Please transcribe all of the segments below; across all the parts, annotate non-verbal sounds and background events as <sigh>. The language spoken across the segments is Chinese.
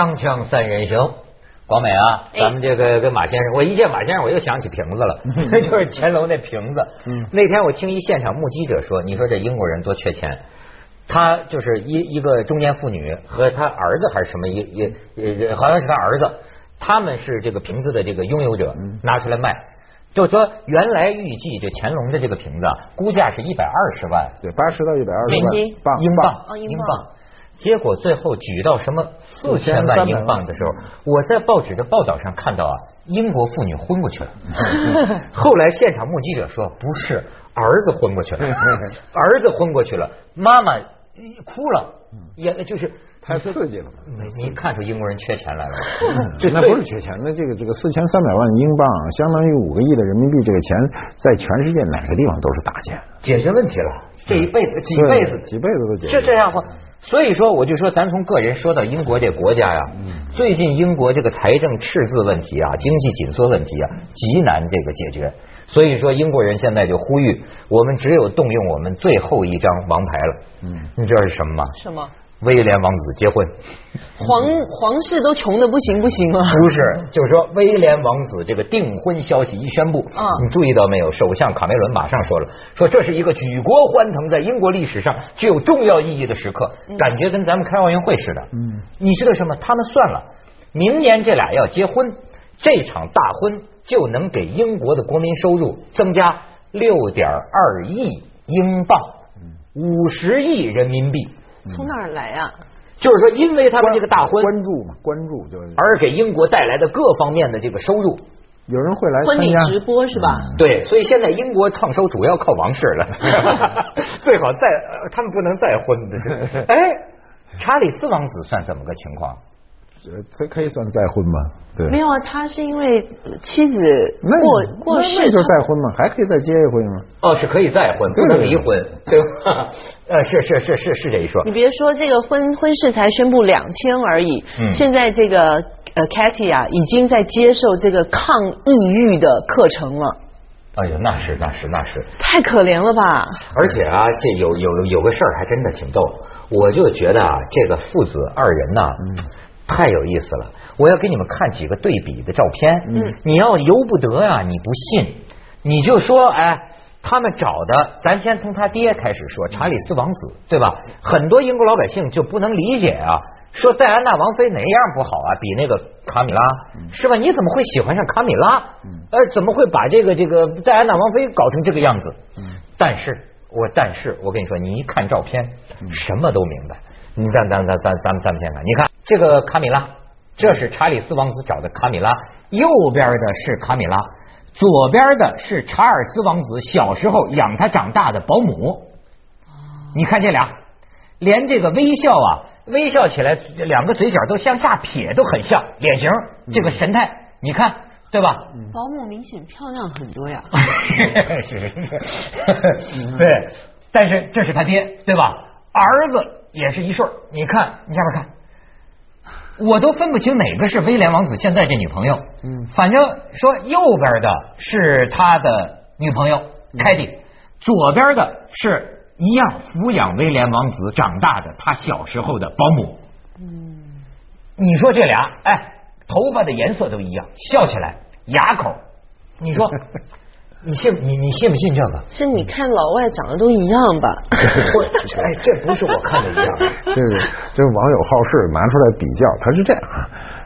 锵锵三人行，广美啊，咱们这个跟马先生，我一见马先生，我又想起瓶子了，那 <laughs> <laughs> 就是乾隆那瓶子。那天我听一现场目击者说，你说这英国人多缺钱，他就是一一个中年妇女和他儿子还是什么一一呃好像是他儿子，他们是这个瓶子的这个拥有者，拿出来卖。就说原来预计这乾隆的这个瓶子啊估价是一百二十万。对，八十到一百二十万美金。镑。英镑。哦英镑。英镑。结果最后举到什么四千万英镑的时候，我在报纸的报道上看到啊，英国妇女昏过去了。<laughs> 后来现场目击者说，不是儿子昏过去了，<laughs> 儿子昏过去了，妈妈哭了，眼泪就是太刺激了。嘛。你一看出英国人缺钱来了，<laughs> 这那不是缺钱，那这个这个四千三百万英镑，相当于五个亿的人民币，这个钱在全世界哪个地方都是大钱，解决问题了，这一辈子几辈子？几辈子都解决。就这样话，所以说我就说，咱从个人说到英国这国家呀，最近英国这个财政赤字问题啊，经济紧缩问题啊，极难这个解决。所以说，英国人现在就呼吁，我们只有动用我们最后一张王牌了。嗯，你知道是什么吗？什么？威廉王子结婚。皇皇室都穷的不行不行了。不是，就是说威廉王子这个订婚消息一宣布，啊你注意到没有？首相卡梅伦马上说了，说这是一个举国欢腾，在英国历史上具有重要意义的时刻，感觉跟咱们开奥运会似的。嗯，你知道什么？他们算了，明年这俩要结婚，这场大婚就能给英国的国民收入增加六点二亿英镑，五十亿人民币。从哪儿来啊？就是说，因为他们这个大婚，关注嘛，关注就是而给英国带来的各方面的这个收入。有人会来婚礼。直播是吧？对，所以现在英国创收主要靠王室了，<laughs> 最好再呃他们不能再婚的。<laughs> 哎，查理斯王子算怎么个情况？呃这可以算再婚吗？对，没有啊，他是因为妻子过过世，就是再婚吗？还可以再结一婚吗？哦，是可以再婚，不能离婚，对吧？<laughs> 呃，是是是是是这一说你。别说这个婚婚事才宣布两天而已，嗯现在这个呃 Cathy 啊，已经在接受这个抗抑郁的课程了，哎呀，那是那是那是，太可怜了吧？而且啊，这有有有个事儿还真的挺逗，我就觉得啊，这个父子二人呐、太有意思了。我要给你们看几个对比的照片，嗯，你要由不得呀、你不信，你就说，哎，他们找的，咱先从他爹开始说，查理斯王子，对吧？很多英国老百姓就不能理解啊。说戴安娜王妃哪样不好啊？比那个卡米拉是吧？你怎么会喜欢上卡米拉？呃，怎么会把这个这个戴安娜王妃搞成这个样子？但是我但是我跟你说，你一看照片，什么都明白。你咱咱咱咱咱们咱们先看，你看这个卡米拉，这是查理斯王子找的卡米拉，右边的是卡米拉，左边的是查尔斯王子小时候养他长大的保姆。你看这俩，连这个微笑啊，微笑起来两个嘴角都向下撇，都很像脸型，这个神态，你看对吧？保姆明显漂亮很多呀。<laughs> <laughs> 是是是，对，但是这是他爹，对吧？儿子也是一顺儿你看，你下边看，我都分不清哪个是威廉王子现在这女朋友。嗯，反正说右边的是他的女朋友凯蒂，左边的是一样抚养威廉王子长大的他小时候的保姆。嗯，你说这俩，哎，头发的颜色都一样，笑起来牙口，你说。你信你你信不信这个？是你看老外长得都一样吧？<laughs> 不，哎，这不是我看的一样。这是这是网友好事拿出来比较，他是这样啊，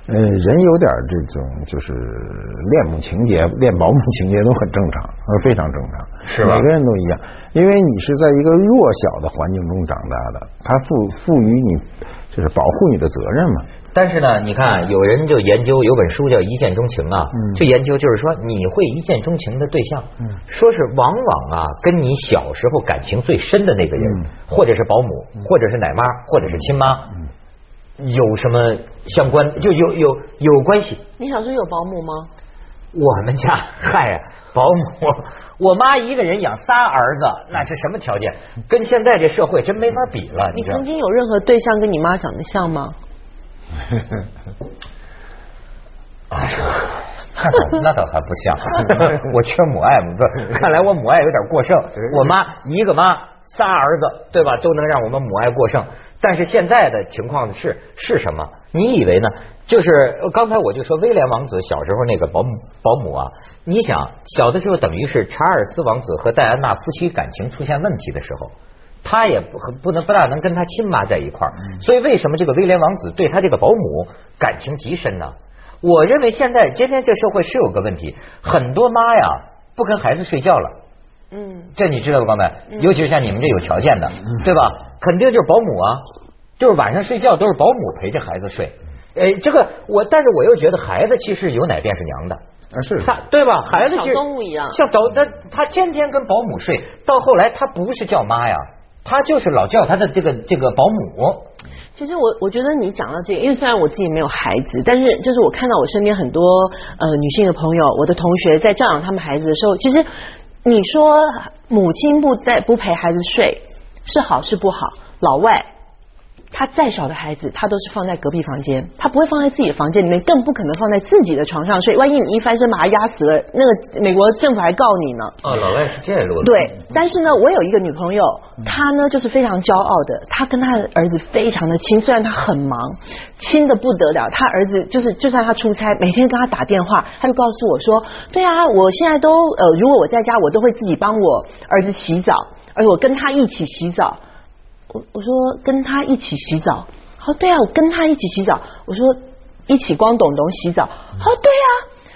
呃，人有点这种就是恋母情节、恋保姆情节都很正常，呃，非常正常，是吧每个人都一样，因为你是在一个弱小的环境中长大的，他赋赋予你就是保护你的责任嘛。但是呢，你看有人就研究有本书叫《一见钟情》啊，就研究就是说你会一见钟情的对象，说是往往啊跟你小时候感情最深的那个人，或者是保姆，或者是奶妈，或者是亲妈，有什么相关就有有有关系。你小时候有保姆吗？我们家嗨呀，保姆，我妈一个人养仨儿子，那是什么条件？跟现在这社会真没法比了。你曾经有任何对象跟你妈长得像吗？<laughs> 啊，那倒那倒还不像，<laughs> 我缺母爱，不，看来我母爱有点过剩。我妈一个妈仨儿子，对吧？都能让我们母爱过剩。但是现在的情况是是什么？你以为呢？就是刚才我就说威廉王子小时候那个保姆保姆啊，你想小的时候等于是查尔斯王子和戴安娜夫妻感情出现问题的时候，他也不不能不大能跟他亲妈在一块儿。所以为什么这个威廉王子对他这个保姆感情极深呢？我认为现在今天这社会是有个问题，很多妈呀不跟孩子睡觉了。嗯，这你知道吧，光尤其是像你们这有条件的，对吧？肯定就是保姆啊，就是晚上睡觉都是保姆陪着孩子睡。哎，这个我，但是我又觉得孩子其实有奶便是娘的啊，是他对吧？孩子像动物一样，像保他他天天跟保姆睡，到后来他不是叫妈呀，他就是老叫他的这个这个保姆。其实我我觉得你讲到这个，因为虽然我自己没有孩子，但是就是我看到我身边很多呃女性的朋友，我的同学在教养他们孩子的时候，其实你说母亲不在不陪孩子睡是好是不好？老外。他再小的孩子，他都是放在隔壁房间，他不会放在自己的房间里面，更不可能放在自己的床上睡。万一你一翻身把他压死了，那个美国政府还告你呢。哦，老外是这路的。对，但是呢，我有一个女朋友，她呢就是非常骄傲的，她跟她的儿子非常的亲，虽然她很忙，亲的不得了。她儿子就是，就算她出差，每天跟她打电话，她就告诉我说：“对啊，我现在都呃，如果我在家，我都会自己帮我儿子洗澡，而且我跟他一起洗澡。”我我说跟他一起洗澡，哦对啊，我跟他一起洗澡。我说一起光董董洗澡，哦对啊，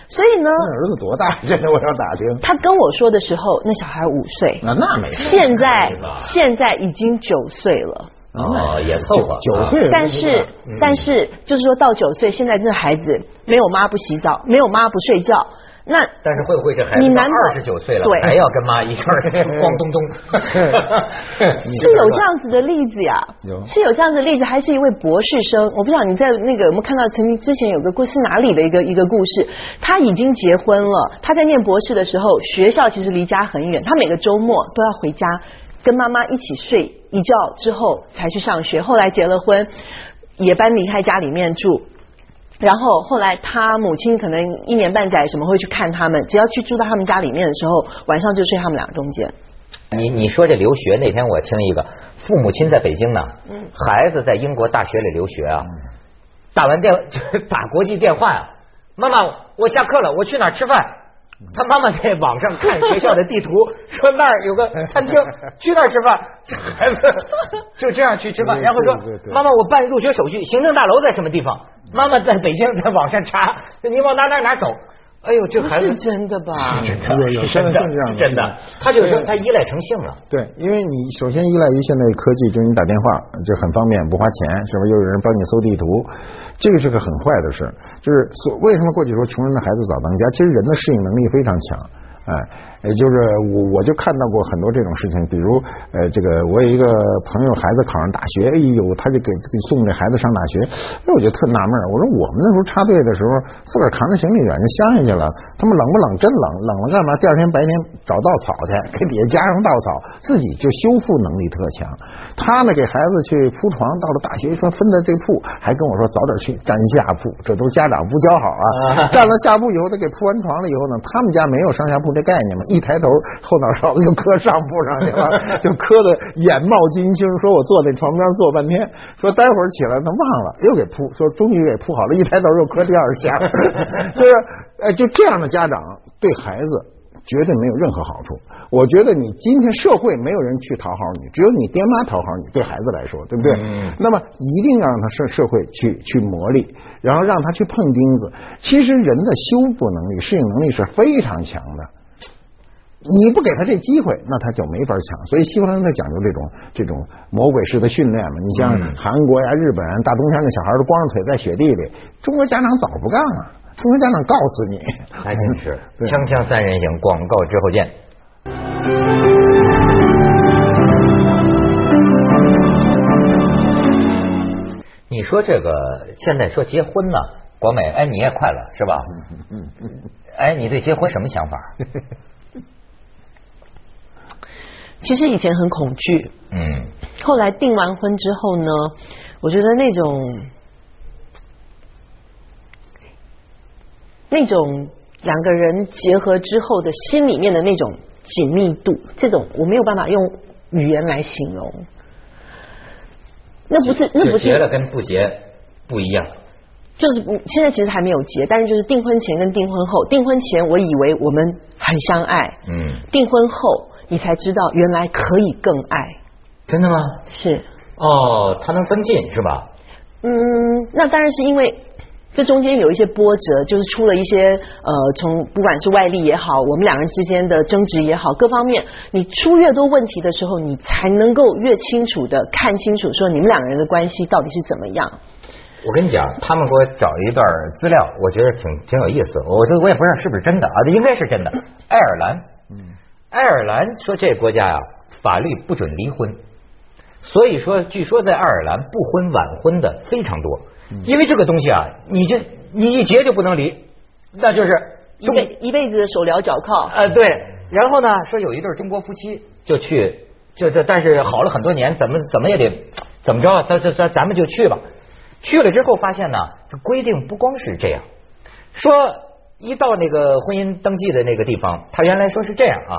所以呢，儿子多大？现在我要打听。他跟我说的时候，那小孩五岁，那那没事。现在现在已经九岁了，哦也凑合。九岁，但是但是就是说到九岁，现在这孩子没有妈不洗澡，没有妈不睡觉。那但是会不会这孩子二十九岁了还要跟妈一块儿吃光东东？是有这样子的例子呀，<laughs> 是有这样子的例子，还是一位博士生？我不知道你在那个有没有看到曾经之前有个故事哪里的一个一个故事？他已经结婚了，他在念博士的时候，学校其实离家很远，他每个周末都要回家跟妈妈一起睡一觉之后才去上学。后来结了婚，也搬离开家里面住。然后后来他母亲可能一年半载什么会去看他们，只要去住到他们家里面的时候，晚上就睡他们俩中间。你你说这留学那天我听一个父母亲在北京呢，孩子在英国大学里留学啊，打完电打国际电话呀，妈妈我下课了，我去哪儿吃饭？他妈妈在网上看学校的地图，<laughs> 说那儿有个餐厅，<laughs> 去那儿吃饭。孩子就这样去吃饭，然后说妈妈，我办入学手续，行政大楼在什么地方？妈妈在北京，在网上查，你往哪哪哪走？哎呦，这孩子是真的吧？真的，有真的，真的。他就是说他依赖成性了。对，因为你首先依赖于现在科技，就是你打电话就很方便，不花钱，是不是？又有人帮你搜地图，这个是个很坏的事。就是所为什么过去说穷人的孩子早当家？其实人的适应能力非常强。哎，也就是我我就看到过很多这种事情，比如呃，这个我有一个朋友孩子考上大学，哎呦，他就给自己送这孩子上大学，哎，我就特纳闷我说我们那时候插队的时候，自个儿扛着行李远就乡下去了，他们冷不冷？真冷，冷了干嘛？第二天白天找稻草去，给底下加上稻草，自己就修复能力特强。他呢，给孩子去铺床，到了大学说分的这铺，还跟我说早点去占下铺，这都家长不教好啊。占了下铺以后，他给铺完床了以后呢，他们家没有上下铺。这概念嘛，一抬头后脑勺子就磕上铺上去了，就磕的眼冒金星。说我坐在床边坐半天，说待会儿起来他忘了，又给铺，说终于给铺好了，一抬头又磕第二下，<laughs> 就是呃，就这样的家长对孩子绝对没有任何好处。我觉得你今天社会没有人去讨好你，只有你爹妈讨好你。对孩子来说，对不对？那么一定要让他社社会去去磨砺，然后让他去碰钉子。其实人的修复能力、适应能力是非常强的。你不给他这机会，那他就没法抢。所以西方人他讲究这种这种魔鬼式的训练嘛。你像韩国呀、日本，大冬天的小孩都光着腿在雪地里，中国家长早不干了。中国家长告诉你，还真是。<laughs> 锵锵三人行，广告之后见。你说这个现在说结婚呢，国美，哎，你也快乐是吧？嗯嗯。哎，你对结婚什么想法？<laughs> <laughs> 其实以前很恐惧，嗯，后来订完婚之后呢，我觉得那种那种两个人结合之后的心里面的那种紧密度，这种我没有办法用语言来形容。那不是，那不是结了跟不结不一样。就是现在其实还没有结，但是就是订婚前跟订婚后，订婚前我以为我们很相爱，嗯，订婚后你才知道原来可以更爱。真的吗？是。哦，它能增进是吧？嗯，那当然是因为这中间有一些波折，就是出了一些呃，从不管是外力也好，我们两个人之间的争执也好，各方面，你出越多问题的时候，你才能够越清楚的看清楚，说你们两个人的关系到底是怎么样。我跟你讲，他们给我找一段资料，我觉得挺挺有意思。我觉得我也不知道是不是真的啊，这应该是真的。爱尔兰，嗯，爱尔兰说这国家呀，法律不准离婚。所以说，据说在爱尔兰不婚晚婚的非常多，因为这个东西啊，你这你一结就不能离，那就是一辈一辈子手镣脚铐。呃，对。然后呢，说有一对中国夫妻就去，就这，但是好了很多年，怎么怎么也得怎么着，咱咱咱咱们就去吧。去了之后发现呢，这规定不光是这样，说一到那个婚姻登记的那个地方，他原来说是这样啊，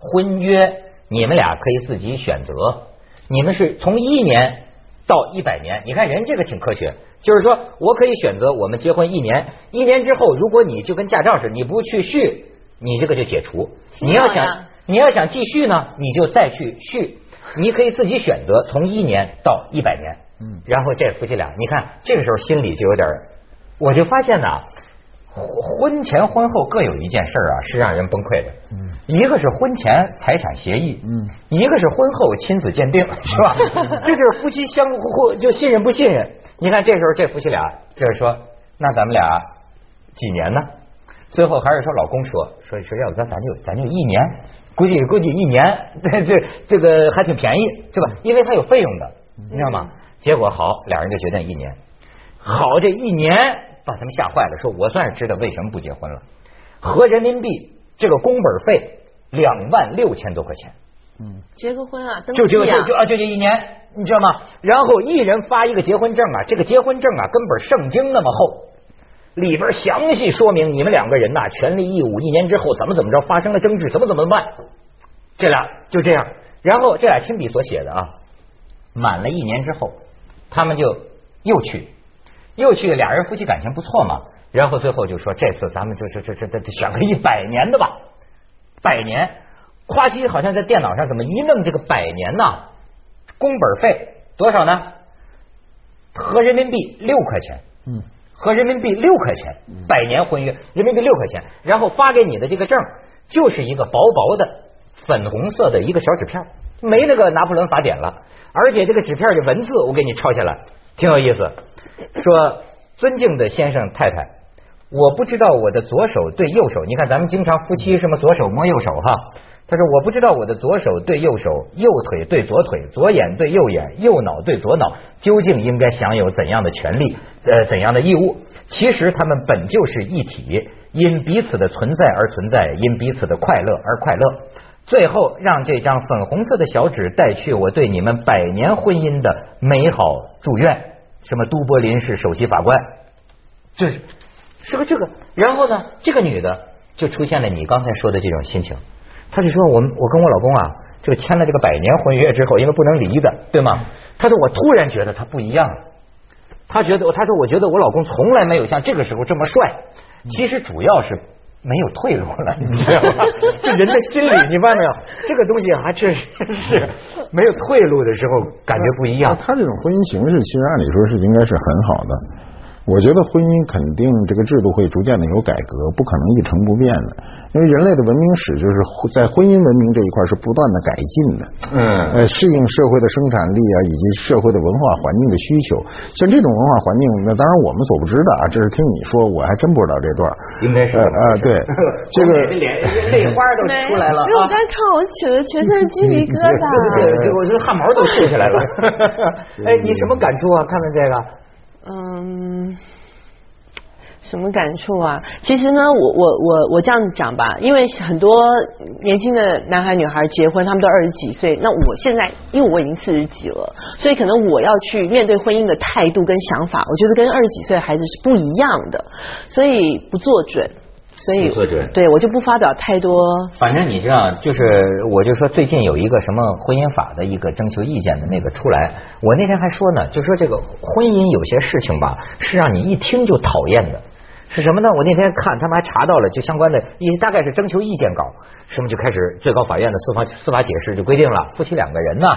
婚约你们俩可以自己选择。你们是从一年到一百年，你看人这个挺科学，就是说我可以选择我们结婚一年，一年之后如果你就跟驾照似的，你不去续，你这个就解除。你要想你要想继续呢，你就再去续，<laughs> 你可以自己选择从一年到一百年。嗯，然后这夫妻俩，你看这个时候心里就有点，我就发现呢。婚前婚后各有一件事啊，是让人崩溃的。嗯，一个是婚前财产协议，嗯，一个是婚后亲子鉴定，<laughs> 是吧？这就是夫妻相互就信任不信任。你看这时候这夫妻俩就是说，那咱们俩几年呢？最后还是说老公说说说，要不咱咱就咱就一年，估计估计一年，这这个还挺便宜，是吧？因为他有费用的，你知道吗？结果好，俩人就决定一年。好，这一年。把他们吓坏了，说我算是知道为什么不结婚了。合人民币这个工本费两万六千多块钱，嗯，结个婚啊，就就就就啊，就这一年，你知道吗？然后一人发一个结婚证啊，这个结婚证啊，根本圣经那么厚，里边详细说明你们两个人呐，权利义务，一年之后怎么怎么着，发生了争执，怎么怎么办？这俩就这样，然后这俩亲笔所写的啊，满了一年之后，他们就又去。又去俩人夫妻感情不错嘛，然后最后就说这次咱们就这这这这选个一百年的吧，百年，夸叽好像在电脑上怎么一弄这个百年呢？工本费。多少呢？合人民币六块钱，嗯，合人民币六块钱，百年婚约人民币六块钱，然后发给你的这个证就是一个薄薄的粉红色的一个小纸片，没那个拿破仑法典了，而且这个纸片的文字我给你抄下来，挺有意思。<laughs> 说，尊敬的先生太太，我不知道我的左手对右手，你看咱们经常夫妻什么左手摸右手哈。他说我不知道我的左手对右手，右腿对左腿，左眼对右眼，右脑对左脑，究竟应该享有怎样的权利，呃，怎样的义务？其实他们本就是一体，因彼此的存在而存在，因彼此的快乐而快乐。最后，让这张粉红色的小纸带去我对你们百年婚姻的美好祝愿。什么？都柏林是首席法官，这是是个这个。然后呢，这个女的就出现了你刚才说的这种心情。她就说：“我们我跟我老公啊，这个签了这个百年婚约之后，因为不能离的，对吗？”她说：“我突然觉得他不一样了。她觉得，她说我觉得我老公从来没有像这个时候这么帅。其实主要是。”没有退路了，你知道吗？这人的心理，你发现没有？<laughs> 这个东西还确实是没有退路的时候，感觉不一样。他这种婚姻形式，其实按理说是应该是很好的。我觉得婚姻肯定这个制度会逐渐的有改革，不可能一成不变的。因为人类的文明史就是在婚姻文明这一块是不断的改进的。嗯。呃，适应社会的生产力啊，以及社会的文化环境的需求。像这种文化环境，那当然我们所不知的啊，这是听你说，我还真不知道这段。应该是。呃呃，对。<laughs> 这个脸泪花都出来了。因为我刚看，我起的全身鸡皮疙瘩。<laughs> 这我觉得汗毛都竖起来了。<laughs> 哎，你什么感触啊？看看这个。嗯，什么感触啊？其实呢，我我我我这样子讲吧，因为很多年轻的男孩女孩结婚，他们都二十几岁。那我现在，因为我已经四十几了，所以可能我要去面对婚姻的态度跟想法，我觉得跟二十几岁的孩子是不一样的，所以不做准。所以对我就不发表太多。反正你知道，就是我就说最近有一个什么婚姻法的一个征求意见的那个出来，我那天还说呢，就说这个婚姻有些事情吧，是让你一听就讨厌的。是什么呢？我那天看他们还查到了，就相关的一大概是征求意见稿，什么就开始最高法院的司法司法解释就规定了，夫妻两个人呢，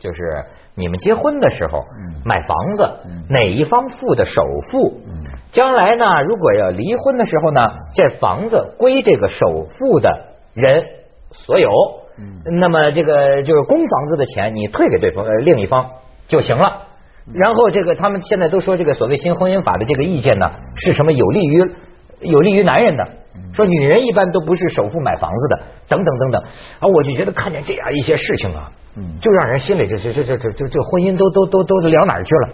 就是你们结婚的时候买房子，哪一方付的首付，将来呢如果要离婚的时候呢，这房子归这个首付的人所有，那么这个就是公房子的钱你退给对方呃另一方就行了。然后这个他们现在都说这个所谓新婚姻法的这个意见呢，是什么有利于有利于男人的？说女人一般都不是首付买房子的，等等等等。啊，我就觉得看见这样一些事情啊，就让人心里这这这这这这婚姻都都都都聊哪儿去了？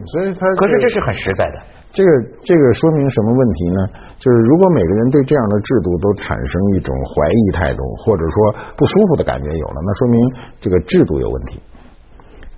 嗯，所以他可是这是很实在的。这个这个说明什么问题呢？就是如果每个人对这样的制度都产生一种怀疑态度，或者说不舒服的感觉有了，那说明这个制度有问题。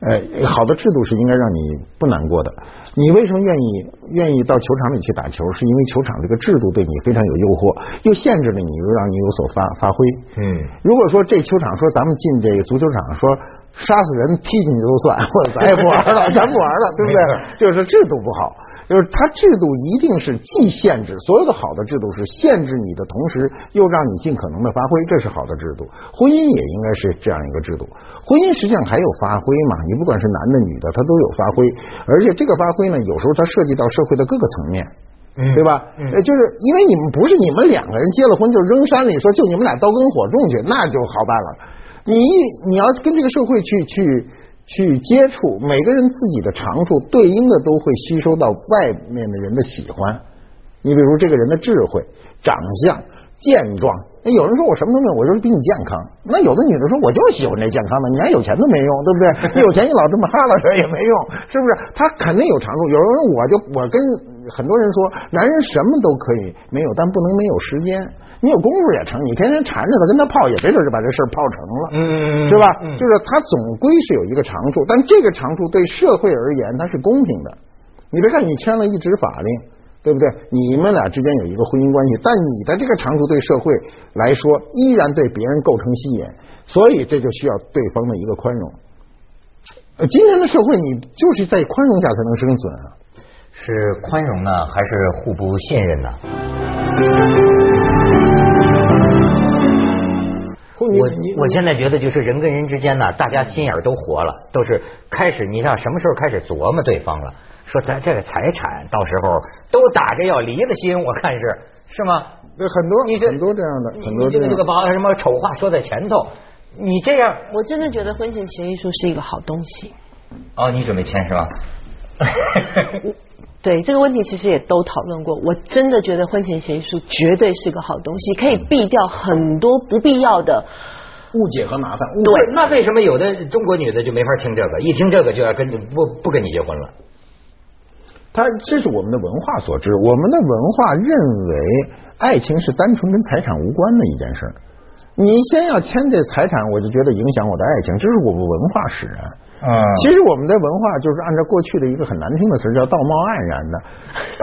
呃，好的制度是应该让你不难过的。你为什么愿意愿意到球场里去打球？是因为球场这个制度对你非常有诱惑，又限制了你，又让你有所发发挥。嗯，如果说这球场说咱们进这个足球场，说杀死人踢进去都算，<laughs> 或者 <laughs> 咱也不玩了，咱不玩了，对不对？就是制度不好。就是它制度一定是既限制所有的好的制度是限制你的同时，又让你尽可能的发挥，这是好的制度。婚姻也应该是这样一个制度。婚姻实际上还有发挥嘛？你不管是男的女的，他都有发挥。而且这个发挥呢，有时候它涉及到社会的各个层面，对吧？呃，就是因为你们不是你们两个人结了婚就扔山里说就你们俩刀耕火种去，那就好办了。你一你要跟这个社会去去。去接触每个人自己的长处，对应的都会吸收到外面的人的喜欢。你比如这个人的智慧、长相、健壮。那有人说我什么都没有，我就是比你健康。那有的女的说我就喜欢这健康的，你还有钱都没用，对不对？你 <laughs> 有钱你老这么哈拉着也没用，是不是？他肯定有长处。有人说我就我跟很多人说，男人什么都可以没有，但不能没有时间。你有功夫也成，你天天缠着他跟他泡，也没准就把这事儿泡成了，嗯，是吧？就是他总归是有一个长处，但这个长处对社会而言它是公平的。你别看你签了一纸法令。对不对？你们俩之间有一个婚姻关系，但你的这个长处对社会来说依然对别人构成吸引，所以这就需要对方的一个宽容。呃，今天的社会你就是在宽容下才能生存啊。是宽容呢，还是互不信任呢？我我现在觉得就是人跟人之间呢，大家心眼都活了，都是开始，你像什么时候开始琢磨对方了？说咱这个财产到时候都打着要离的心，我看是是吗？对，很多你很多这样的，很多这个这个把什么丑话说在前头，你这样，我真的觉得婚前协议书是一个好东西。哦，你准备签是吧？<laughs> 对这个问题其实也都讨论过，我真的觉得婚前协议书绝对是个好东西，可以避掉很多不必要的误解和麻烦。对，那为什么有的中国女的就没法听这个？一听这个就要跟不不跟你结婚了？他这是我们的文化所致，我们的文化认为爱情是单纯跟财产无关的一件事。你先要签这财产，我就觉得影响我的爱情，这是我们文化使然。嗯，其实我们的文化就是按照过去的一个很难听的词叫道貌岸然的，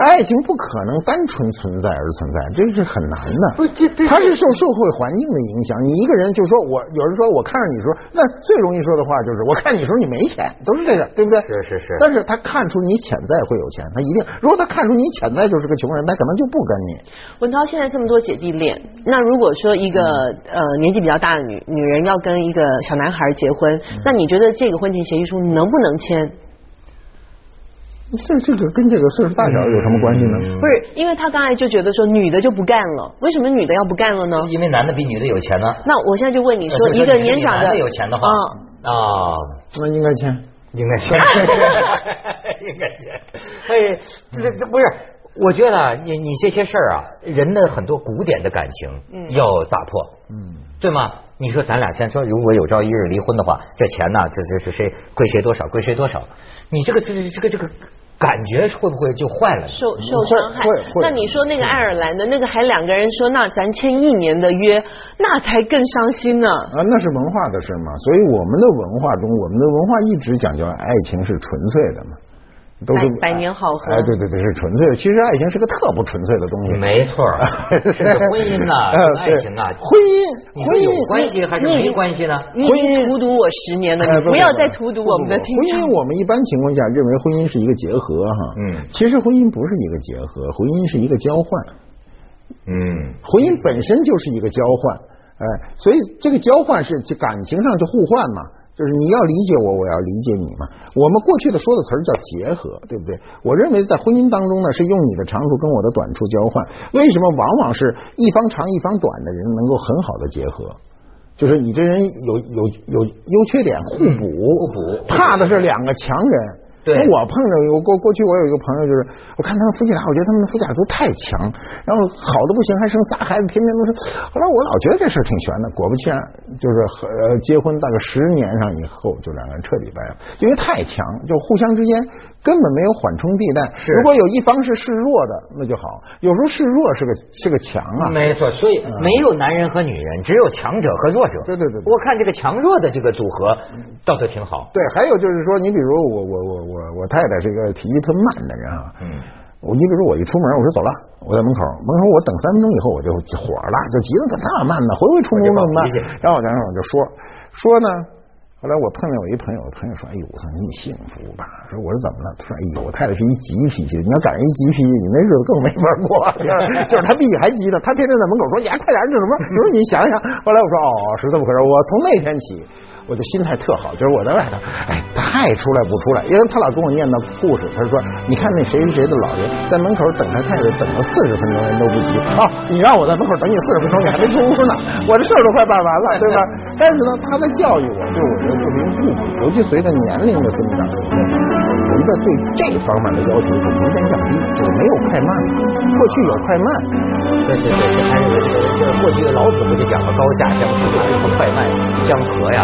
<laughs> 爱情不可能单纯存在而存在，这是很难的。不，这它是受社会环境的影响。你一个人就说我有人说我看着你说，那最容易说的话就是我看你时候你没钱，都是这个，对不对？是是是。但是他看出你潜在会有钱，他一定。如果他看出你潜在就是个穷人，他可能就不跟你。文涛现在这么多姐弟恋，那如果说一个呃年纪比较大的女女人要跟一个小男孩结婚，那你觉得这个婚前？协议书能不能签？这这个跟这个岁数大小有什么关系呢？不是，因为他刚才就觉得说女的就不干了，为什么女的要不干了呢？因为男的比女的有钱呢。那我现在就问你说，一个年长的有钱的话啊，那应该签，应该签，<laughs> 应该签。哎，这这不是？我觉得你你这些事儿啊，人的很多古典的感情要打破，嗯，对吗？你说咱俩先说，如果有朝一日离婚的话，这钱呢，这这是谁归谁多少，归谁多少？你这个这这个这个感觉会不会就坏了？受受伤害？那你说那个爱尔兰的那个还两个人说，那咱签一年的约，那才更伤心呢。啊，那是文化的事嘛。所以我们的文化中，我们的文化一直讲究爱情是纯粹的嘛。都是百年好合。哎，对对对，是纯粹的。其实爱情是个特不纯粹的东西。没错，<laughs> 是婚姻呐，爱情啊，婚姻，婚姻有关系还是没关系呢？婚姻荼毒我十年了，你不要再荼毒我们的听众。婚姻，我们一般情况下认为婚姻是一个结合哈，嗯，其实婚姻不是一个结合，婚姻是一个交换，嗯，婚姻本身就是一个交换，哎，所以这个交换是就感情上就互换嘛。就是你要理解我，我要理解你嘛。我们过去的说的词儿叫结合，对不对？我认为在婚姻当中呢，是用你的长处跟我的短处交换。为什么往往是一方长一方短的人能够很好的结合？就是你这人有有有优缺点互补，互补，怕的是两个强人。对，我碰着我过过去，我有一个朋友，就是我看他们夫妻俩，我觉得他们的夫妻俩都太强，然后好的不行，还生仨孩子，天天都是。后来我老觉得这事儿挺悬的，果不其然，就是呃结婚大概十年上以后，就两个人彻底掰了，因为太强，就互相之间根本没有缓冲地带。是如果有一方是示弱的，那就好。有时候示弱是个是个强啊。没错，所以没有男人和女人，只有强者和弱者。对对对。我看这个强弱的这个组合倒是挺好。对，还有就是说，你比如我我我。我我太太是一个脾气特慢的人啊，嗯，我你比如说我一出门，我说走了，我在门口，门口我等三分钟以后我就火了，就急得怎么那么慢呢？回回出门那么慢，然后我然后我就说说呢，后来我碰见我一朋友，朋友说，哎呦，我说你幸福吧？说我说怎么了？他说，哎呦，我太太是一急脾气，你要赶上一急脾气，你那日子更没法过。<laughs> 就是就是他比你还急呢，他天天在门口说，你还快点这什么？你说你想想。后来我说，哦，是这么回事。我从那天起。我的心态特好，就是我在外头，哎，爱出来不出来，因为他老跟我念叨故事。他说：“你看那谁谁谁的老爷在门口等他太太等了四十分钟，人都不急啊！你让我在门口等你四十分钟，你还没出屋呢，我这事儿都快办完了，对吧？但是呢，他在教育我，对我的不明不补，尤其随着年龄的增长，人的对这方面的要求是逐渐降低，就是没有快慢了。过去有快慢，对对对，这还有这个，过去的老子不就讲了高下相处，什么快慢相和呀？